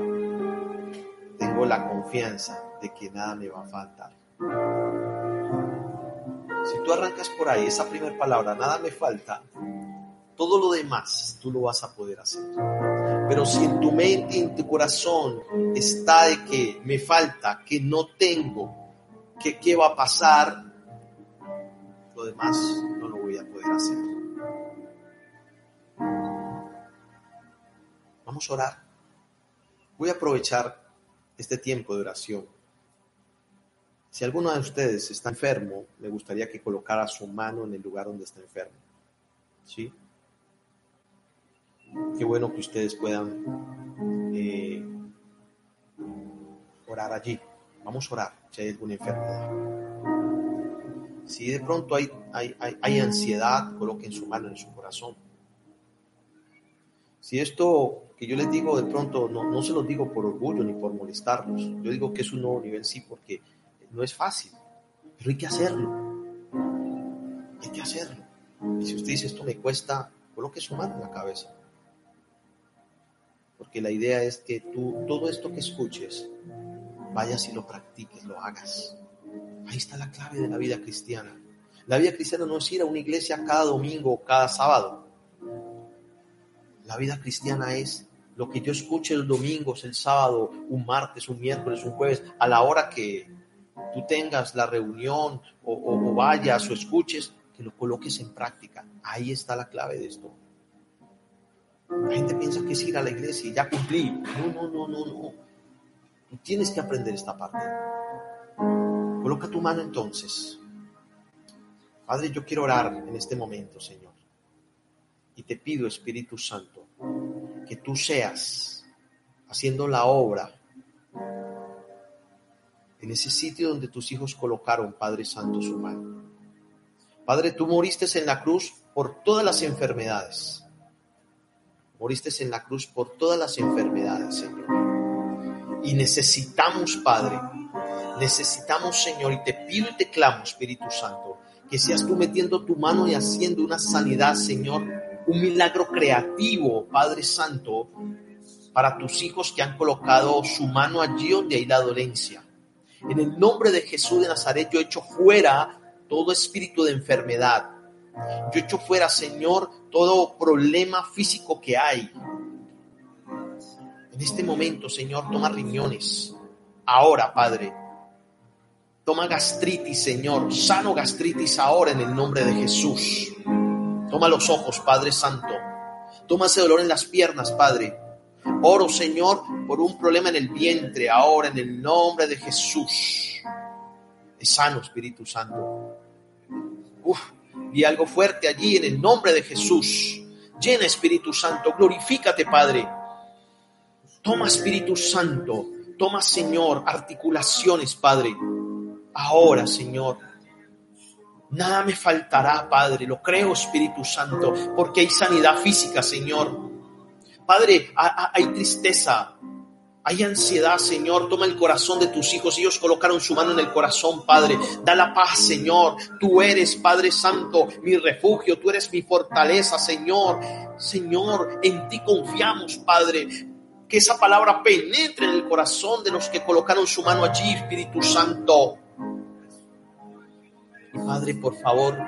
A: tengo la confianza de que nada me va a faltar. Si tú arrancas por ahí esa primera palabra, nada me falta, todo lo demás tú lo vas a poder hacer. Pero si en tu mente y en tu corazón está de que me falta, que no tengo, que qué va a pasar, lo demás no lo voy a poder hacer. Vamos a orar. Voy a aprovechar este tiempo de oración. Si alguno de ustedes está enfermo, me gustaría que colocara su mano en el lugar donde está enfermo. ¿Sí? Qué bueno que ustedes puedan eh, orar allí. Vamos a orar si hay alguna enfermedad. Si de pronto hay, hay, hay, ansiedad, coloquen su mano en su corazón. Si esto que yo les digo de pronto, no, no se los digo por orgullo ni por molestarlos, yo digo que es un nuevo nivel, sí, porque no es fácil, pero hay que hacerlo. Hay que hacerlo. Y si usted dice esto me cuesta, coloque su mano en la cabeza. Porque la idea es que tú, todo esto que escuches, vayas y lo practiques, lo hagas. Ahí está la clave de la vida cristiana. La vida cristiana no es ir a una iglesia cada domingo o cada sábado. La vida cristiana es lo que yo escuche los domingos, el sábado, un martes, un miércoles, un jueves, a la hora que tú tengas la reunión o, vayas o escuches, que lo coloques en práctica. Ahí está la clave de esto. La gente piensa que es ir a la iglesia y ya cumplí. No, no, no, no, no. Tú tienes que aprender esta parte. Coloca tu mano entonces. Padre, yo quiero orar en este momento, Señor. Y te pido, Espíritu Santo, que tú seas haciendo la obra en ese sitio donde tus hijos colocaron, Padre Santo, su mano. Padre, tú moriste en la cruz por todas las enfermedades. Moriste en la cruz por todas las enfermedades, Señor. Y necesitamos, Padre, necesitamos, Señor, y te pido y te clamo, Espíritu Santo, que seas tú metiendo tu mano y haciendo una sanidad, Señor, un milagro creativo, Padre Santo, para tus hijos que han colocado su mano allí donde hay la dolencia. En el nombre de Jesús de Nazaret, yo echo fuera todo espíritu de enfermedad. Yo echo fuera, Señor, todo problema físico que hay. En este momento, Señor, toma riñones. Ahora, Padre. Toma gastritis, Señor. Sano gastritis ahora en el nombre de Jesús. Toma los ojos, Padre Santo. Toma ese dolor en las piernas, Padre. Oro, Señor, por un problema en el vientre, ahora en el nombre de Jesús. Es sano, Espíritu Santo. Uf, vi algo fuerte allí en el nombre de Jesús. Llena, Espíritu Santo. Glorifícate, Padre. Toma, Espíritu Santo. Toma, Señor, articulaciones, Padre. Ahora, Señor. Nada me faltará, Padre. Lo creo, Espíritu Santo, porque hay sanidad física, Señor. Padre, hay tristeza, hay ansiedad, Señor. Toma el corazón de tus hijos. Ellos colocaron su mano en el corazón, Padre. Da la paz, Señor. Tú eres, Padre Santo, mi refugio. Tú eres mi fortaleza, Señor. Señor, en ti confiamos, Padre. Que esa palabra penetre en el corazón de los que colocaron su mano allí, Espíritu Santo. Padre, por favor,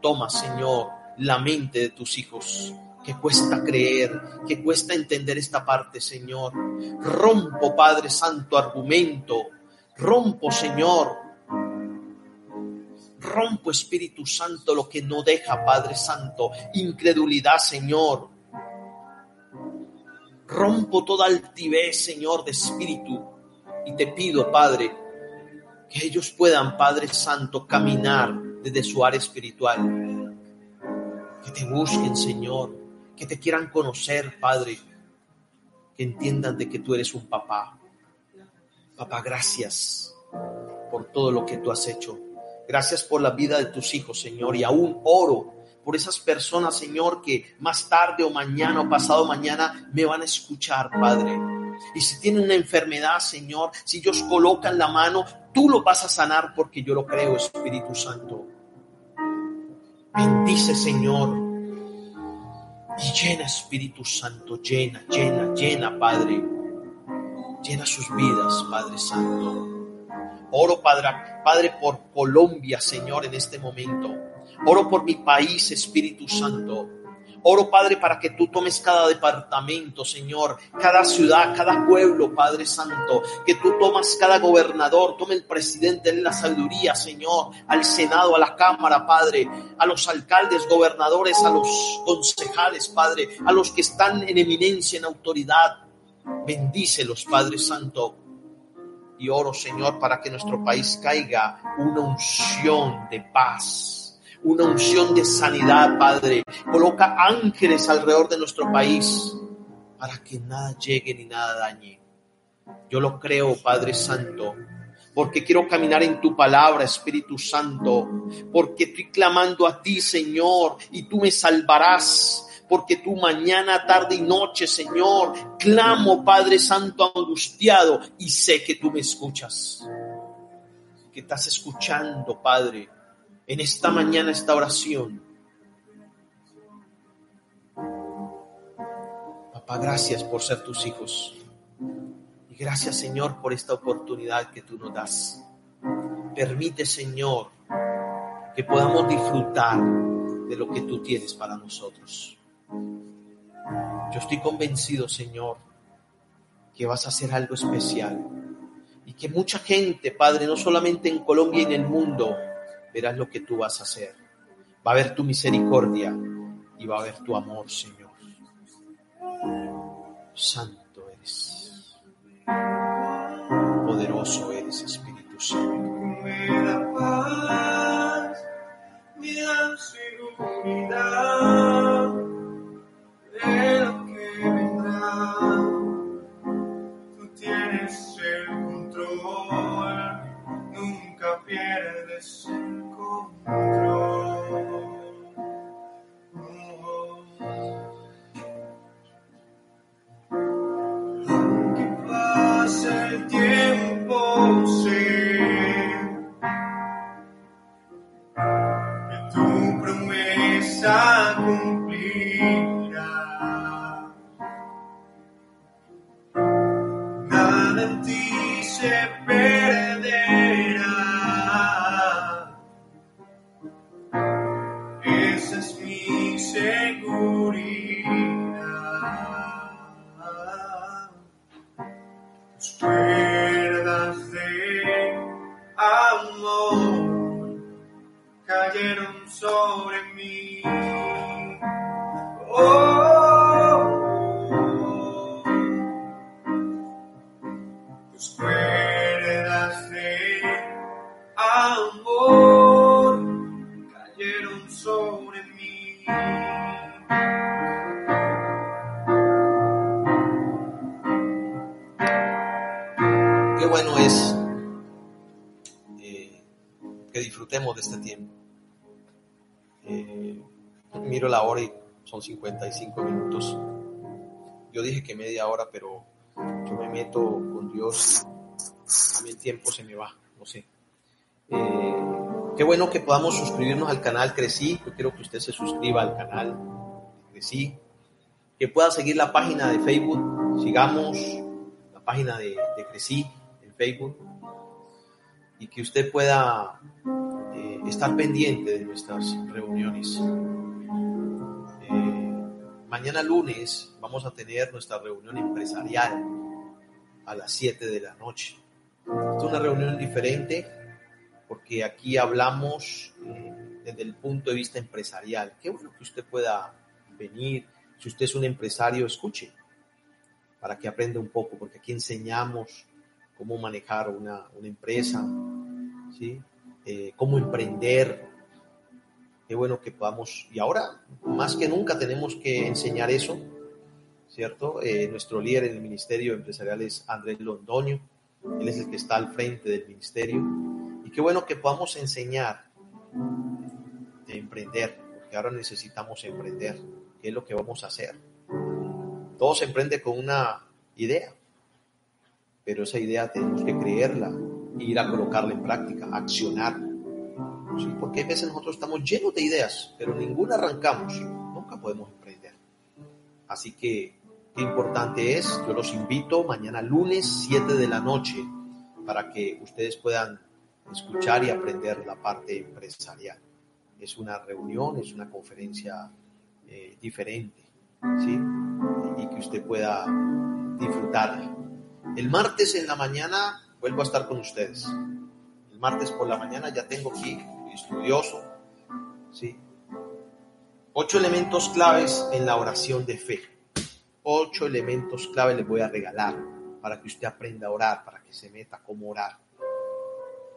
A: toma, Señor, la mente de tus hijos que cuesta creer, que cuesta entender esta parte, Señor. Rompo, Padre Santo, argumento. Rompo, Señor. Rompo, Espíritu Santo, lo que no deja, Padre Santo. Incredulidad, Señor. Rompo toda altivez, Señor, de espíritu. Y te pido, Padre, que ellos puedan, Padre Santo, caminar desde su área espiritual. Que te busquen, Señor que te quieran conocer, Padre, que entiendan de que tú eres un papá. Papá, gracias por todo lo que tú has hecho. Gracias por la vida de tus hijos, Señor, y aún oro por esas personas, Señor, que más tarde o mañana o pasado mañana me van a escuchar, Padre. Y si tienen una enfermedad, Señor, si ellos colocan la mano, tú lo vas a sanar porque yo lo creo, Espíritu Santo. Bendice, Señor, y llena Espíritu Santo, llena, llena, llena, Padre. Llena sus vidas, Padre Santo. Oro, Padre, Padre, por Colombia, Señor, en este momento. Oro por mi país, Espíritu Santo. Oro, Padre, para que tú tomes cada departamento, Señor, cada ciudad, cada pueblo, Padre Santo, que tú tomas cada gobernador, tome el presidente en la sabiduría, Señor, al Senado, a la Cámara, Padre, a los alcaldes, gobernadores, a los concejales, Padre, a los que están en eminencia, en autoridad. Bendícelos, Padre Santo. Y oro, Señor, para que nuestro país caiga una unción de paz una unción de sanidad, Padre. Coloca ángeles alrededor de nuestro país para que nada llegue ni nada dañe. Yo lo creo, Padre Santo, porque quiero caminar en tu palabra, Espíritu Santo, porque estoy clamando a ti, Señor, y tú me salvarás. Porque tú mañana, tarde y noche, Señor, clamo, Padre Santo, angustiado, y sé que tú me escuchas. Que estás escuchando, Padre en esta mañana esta oración. Papá, gracias por ser tus hijos. Y gracias, Señor, por esta oportunidad que tú nos das. Permite, Señor, que podamos disfrutar de lo que tú tienes para nosotros. Yo estoy convencido, Señor, que vas a hacer algo especial y que mucha gente, Padre, no solamente en Colombia y en el mundo, verás lo que tú vas a hacer. Va a haber tu misericordia y va a haber tu amor, Señor. Santo 45 minutos. Yo dije que media hora, pero yo me meto con Dios. A mí el tiempo se me va, no sé. Eh, qué bueno que podamos suscribirnos al canal Crecí. Yo quiero que usted se suscriba al canal Crecí. Que pueda seguir la página de Facebook. Sigamos la página de, Crecí en Facebook. Y que usted pueda eh, estar pendiente de nuestras reuniones. Mañana lunes vamos a tener nuestra reunión empresarial a las 7 de la noche. Es una reunión diferente porque aquí hablamos eh, desde el punto de vista empresarial. Qué bueno que usted pueda venir. Si usted es un empresario, escuche para que aprenda un poco, porque aquí enseñamos cómo manejar una, una empresa, ¿sí? Eh, cómo emprender. Qué bueno que podamos, y ahora más que nunca tenemos que enseñar eso, ¿cierto? Eh, nuestro líder en el Ministerio Empresarial es Andrés Londoño, él es el que está al frente del ministerio, y qué bueno que podamos enseñar de emprender, porque ahora necesitamos emprender, qué es lo que vamos a hacer. Todo se emprende con una idea, pero esa idea tenemos que creerla, ir a colocarla en práctica, accionar. ¿Sí? Porque a veces nosotros estamos llenos de ideas, pero ninguna arrancamos, nunca podemos emprender. Así que qué importante es, yo los invito mañana lunes 7 de la noche para que ustedes puedan escuchar y aprender la parte empresarial. Es una reunión, es una conferencia eh, diferente, ¿sí? Y que usted pueda disfrutarla. El martes en la mañana vuelvo a estar con ustedes. El martes por la mañana ya tengo aquí estudioso, ¿sí? Ocho elementos claves en la oración de fe. Ocho elementos clave les voy a regalar para que usted aprenda a orar, para que se meta cómo orar.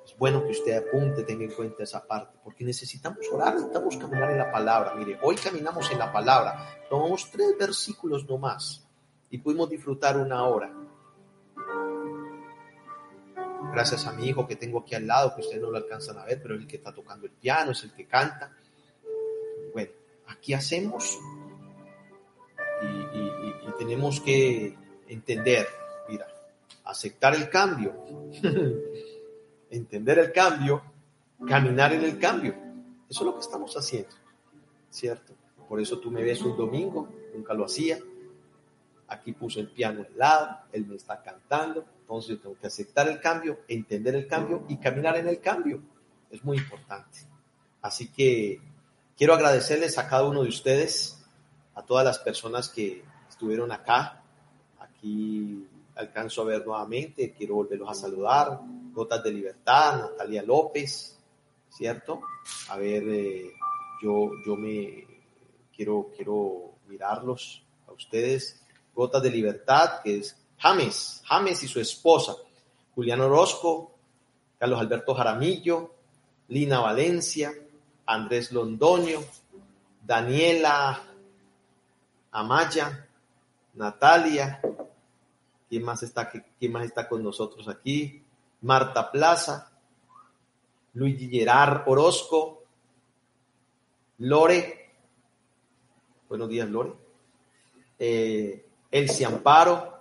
A: Es bueno que usted apunte, tenga en cuenta esa parte, porque necesitamos orar, necesitamos caminar en la palabra. Mire, hoy caminamos en la palabra, tomamos tres versículos nomás y pudimos disfrutar una hora. Gracias a mi hijo que tengo aquí al lado, que ustedes no lo alcanzan a ver, pero es el que está tocando el piano, es el que canta. Bueno, aquí hacemos y, tenemos que entender, mira, aceptar el cambio, entender el cambio, caminar en el cambio. Eso es lo que estamos haciendo, ¿cierto? Por eso tú me ves un domingo, nunca lo hacía. Aquí puse el piano al lado, él me está cantando, entonces yo tengo que aceptar el cambio, entender el cambio y caminar en el cambio. Es muy importante. Así que quiero agradecerles a cada uno de ustedes, a todas las personas que estuvieron acá. Aquí alcanzo a ver nuevamente, quiero volverlos a saludar. Gotas de Libertad, Natalia López, ¿cierto? A ver, eh, yo, yo me quiero, quiero mirarlos a ustedes. Gotas de Libertad, que es James, James y su esposa, Julián Orozco, Carlos Alberto Jaramillo, Lina Valencia, Andrés Londoño, Daniela Amaya, Natalia, ¿quién más está, quién más está con nosotros aquí? Marta Plaza, Luigi Gerard Orozco, Lore, buenos días Lore, eh, Elsie Amparo,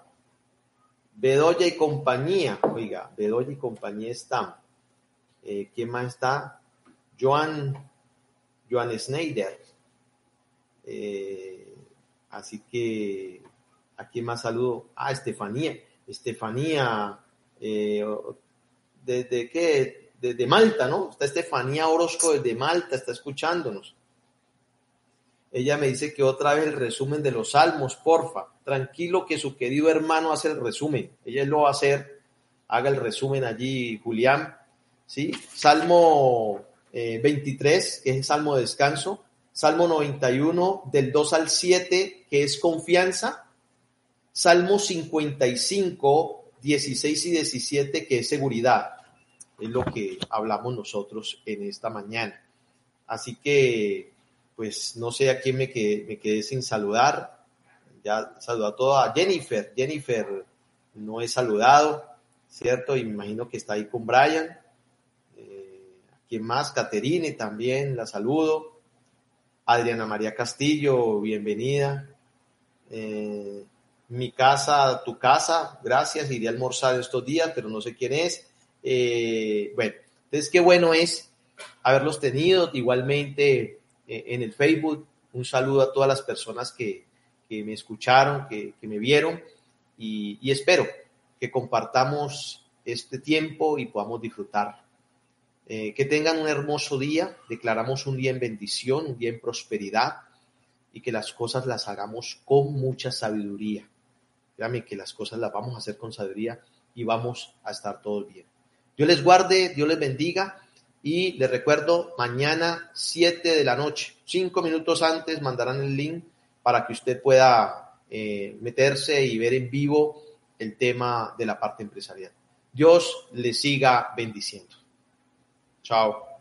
A: Bedoya y compañía, oiga, Bedoya y compañía están. Eh, ¿Quién más está? Joan, Joan Schneider, Eh, así que, ¿a quién más saludo? Ah, Estefanía. Estefanía, eh, ¿desde qué? Desde Malta, ¿no? Está Estefanía Orozco desde Malta, está escuchándonos. Ella me dice que otra vez el resumen de los salmos, porfa. Tranquilo que su querido hermano hace el resumen. Ella lo va a hacer. Haga el resumen allí, Julián. ¿Sí? Salmo 23, eh, que es el salmo de descanso. Salmo 91, del 2 al 7, que es confianza. Salmo 55, 16 y 17, que es seguridad. Es lo que hablamos nosotros en esta mañana. Así que pues no sé a quién me quedé, me quedé sin saludar. Ya saludó a toda Jennifer. Jennifer no he saludado, ¿cierto? Y me imagino que está ahí con Brian. Eh, ¿Quién más? Caterine también, la saludo. Adriana María Castillo, bienvenida. Eh, mi casa, tu casa, gracias. Iré a almorzar estos días, pero no sé quién es. Eh, bueno, entonces qué bueno es haberlos tenido. Igualmente, en el Facebook. Un saludo a todas las personas que, me escucharon, que, me vieron y, espero que compartamos este tiempo y podamos disfrutar. Eh, que tengan un hermoso día, declaramos un día en bendición, un día en prosperidad y que las cosas las hagamos con mucha sabiduría. Créame que las cosas las vamos a hacer con sabiduría y vamos a estar todos bien. Dios les guarde, Dios les bendiga y les recuerdo, mañana 7 de la noche, 5 minutos antes, mandarán el link para que usted pueda eh, meterse y ver en vivo el tema de la parte empresarial. Dios le siga bendiciendo. Chao.